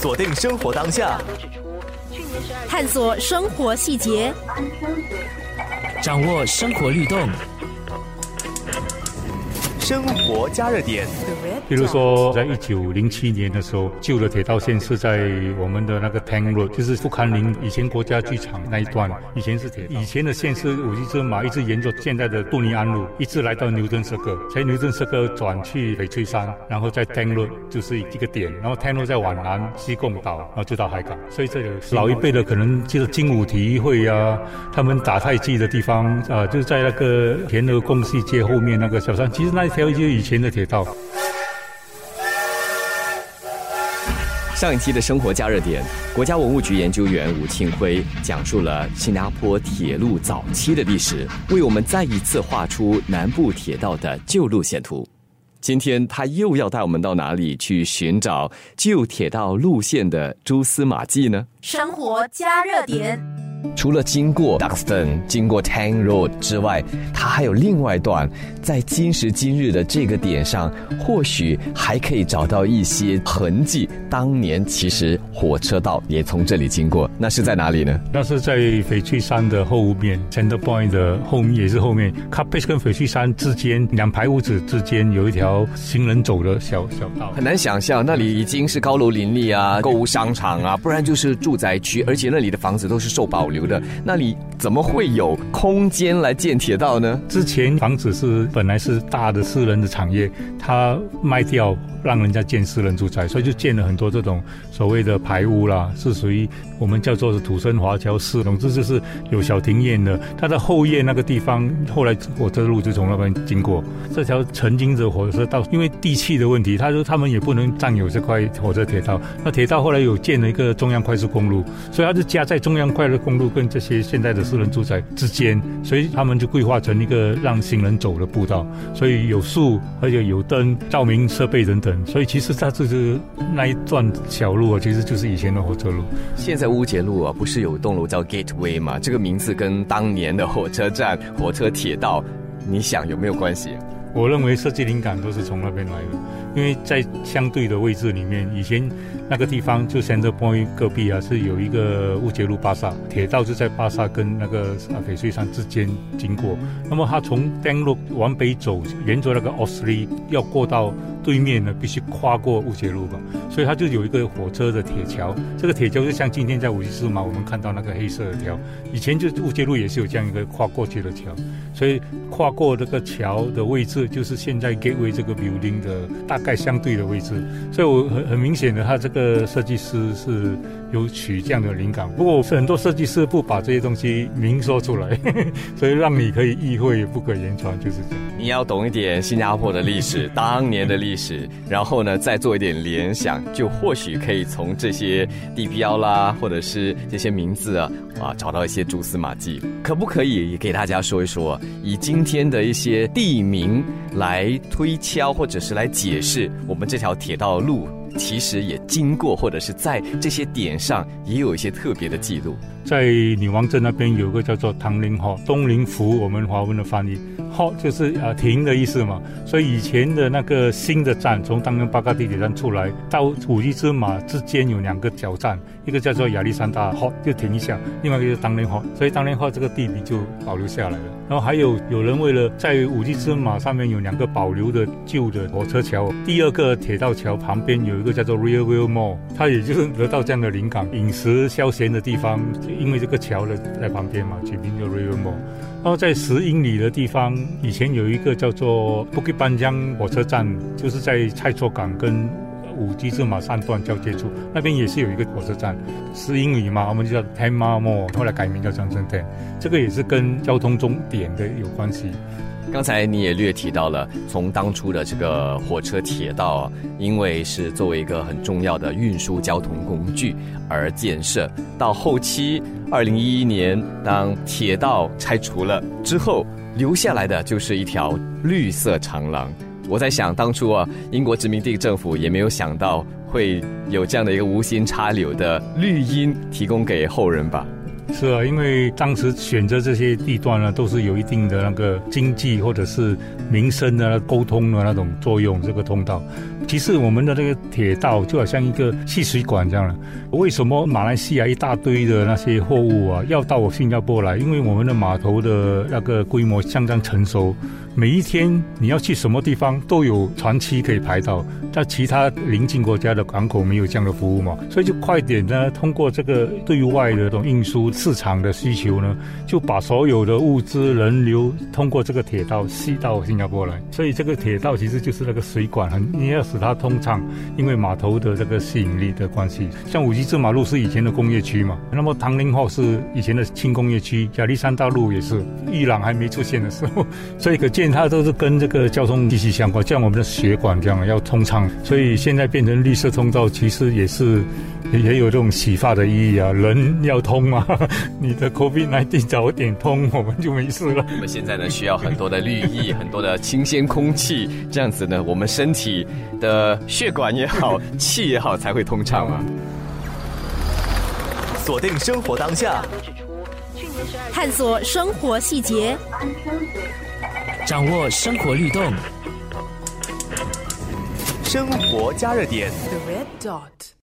锁定生活当下，探索生活细节，掌握生活律动。生活加热点。比如说，在一九零七年的时候，旧的铁道线是在我们的那个 Tang Road，就是富康林以前国家剧场那一段，以前是铁。以前的线是五一之马，一直沿着现在的杜尼安路，一直来到牛顿社克，在牛顿社克转去翡翠山，然后在 Tang Road 就是一个点，然后 Tang Road 在皖南西贡岛，然后就到海港。所以这个老一辈的可能就是精武体育会啊，他们打太极的地方啊，就是在那个田鹅贡戏街后面那个小山，其实那。条就是以前的铁道。上一期的生活加热点，国家文物局研究员吴庆辉讲述了新加坡铁路早期的历史，为我们再一次画出南部铁道的旧路线图。今天他又要带我们到哪里去寻找旧铁道路线的蛛丝马迹呢？生活加热点。除了经过 Duxton、经过 Tang Road 之外，它还有另外一段，在今时今日的这个点上，或许还可以找到一些痕迹。当年其实火车道也从这里经过，那是在哪里呢？那是在翡翠山的后面，Center Point 的后面也是后面。c a p e s 跟翡翠山之间两排屋子之间有一条行人走的小小道。很难想象，那里已经是高楼林立啊，购物商场啊，不然就是住宅区，而且那里的房子都是受保留。的那里怎么会有空间来建铁道呢？之前房子是本来是大的私人的产业，他卖掉。让人家建私人住宅，所以就建了很多这种所谓的排屋啦，是属于我们叫做是土生华侨式。总之就是有小庭院的。它的后院那个地方，后来火车路就从那边经过。这条曾经的火车道，因为地气的问题，他说他们也不能占有这块火车铁道。那铁道后来有建了一个中央快速公路，所以它就夹在中央快速公路跟这些现在的私人住宅之间，所以他们就规划成一个让行人走的步道。所以有树，而且有灯、照明设备等等。所以其实它就是那一段小路啊，其实就是以前的火车路。现在乌节路啊，不是有栋楼叫 Gateway 吗？这个名字跟当年的火车站、火车铁道，你想有没有关系？我认为设计灵感都是从那边来的，因为在相对的位置里面，以前那个地方就 Center Point 隔壁啊，是有一个乌节路巴萨铁道，就在巴萨跟那个翡翠山之间经过。那么它从 Dan 路往北走，沿着那个 e y 要过到。对面呢，必须跨过乌节路吧，所以它就有一个火车的铁桥。这个铁桥就像今天在五溪市嘛，我们看到那个黑色的桥，以前就乌节路也是有这样一个跨过去的桥。所以跨过这个桥的位置，就是现在 Gateway 这个 building 的大概相对的位置。所以我很很明显的，他这个设计师是有取这样的灵感。不过很多设计师不把这些东西明说出来，所以让你可以意会不可言传，就是这样。你要懂一点新加坡的历史，当年的历。史，是然后呢，再做一点联想，就或许可以从这些地标啦，或者是这些名字啊，啊，找到一些蛛丝马迹。可不可以也给大家说一说，以今天的一些地名来推敲，或者是来解释我们这条铁道路？其实也经过，或者是在这些点上也有一些特别的记录。在女王镇那边有个叫做唐林号东林福，我们华文的翻译号就是呃停的意思嘛。所以以前的那个新的站，从当年巴嘎地铁站出来到五一之马之间有两个小站，一个叫做亚历山大号就停一下，另外一个就是当林号，所以当林号这个地名就保留下来了。然后还有有人为了在五一之马上面有两个保留的旧的火车桥，第二个铁道桥旁边有。一个叫做 Real View Mall，它也就是得到这样的灵感，饮食消闲的地方，因为这个桥的在旁边嘛，取名叫 Real Mall。然后在十英里的地方，以前有一个叫做 Bukit Panjang 火车站，就是在蔡厝港跟五基之马三段交接处，那边也是有一个火车站，是英语嘛，我们就叫 Ten Mall，后来改名叫 Junction Ten，这个也是跟交通终点的有关系。刚才你也略提到了，从当初的这个火车铁道，因为是作为一个很重要的运输交通工具而建设，到后期二零一一年，当铁道拆除了之后，留下来的就是一条绿色长廊。我在想，当初啊，英国殖民地政府也没有想到会有这样的一个无心插柳的绿荫提供给后人吧。是啊，因为当时选择这些地段呢，都是有一定的那个经济或者是民生的沟通的那种作用。这个通道，其实我们的这个铁道就好像一个细水管这样了。为什么马来西亚一大堆的那些货物啊要到我新加坡来？因为我们的码头的那个规模相当成熟。每一天你要去什么地方都有船期可以排到，在其他邻近国家的港口没有这样的服务嘛，所以就快点呢，通过这个对外的这种运输市场的需求呢，就把所有的物资人流通过这个铁道吸到新加坡来。所以这个铁道其实就是那个水管，很你要它通畅，因为码头的这个吸引力的关系。像五 G 这马路是以前的工业区嘛，那么唐林号是以前的轻工业区，亚历山大路也是，伊朗还没出现的时候，所以可见。它都是跟这个交通息息相关，像我们的血管这样要通畅，所以现在变成绿色通道，其实也是也有这种洗发的意义啊。人要通啊，你的 COVID 19早点通，我们就没事了。我们现在呢，需要很多的绿意，很多的清新空气，这样子呢，我们身体的血管也好，气也好，才会通畅啊。锁定生活当下，探索生活细节。掌握生活律动，生活加热点。The red dot。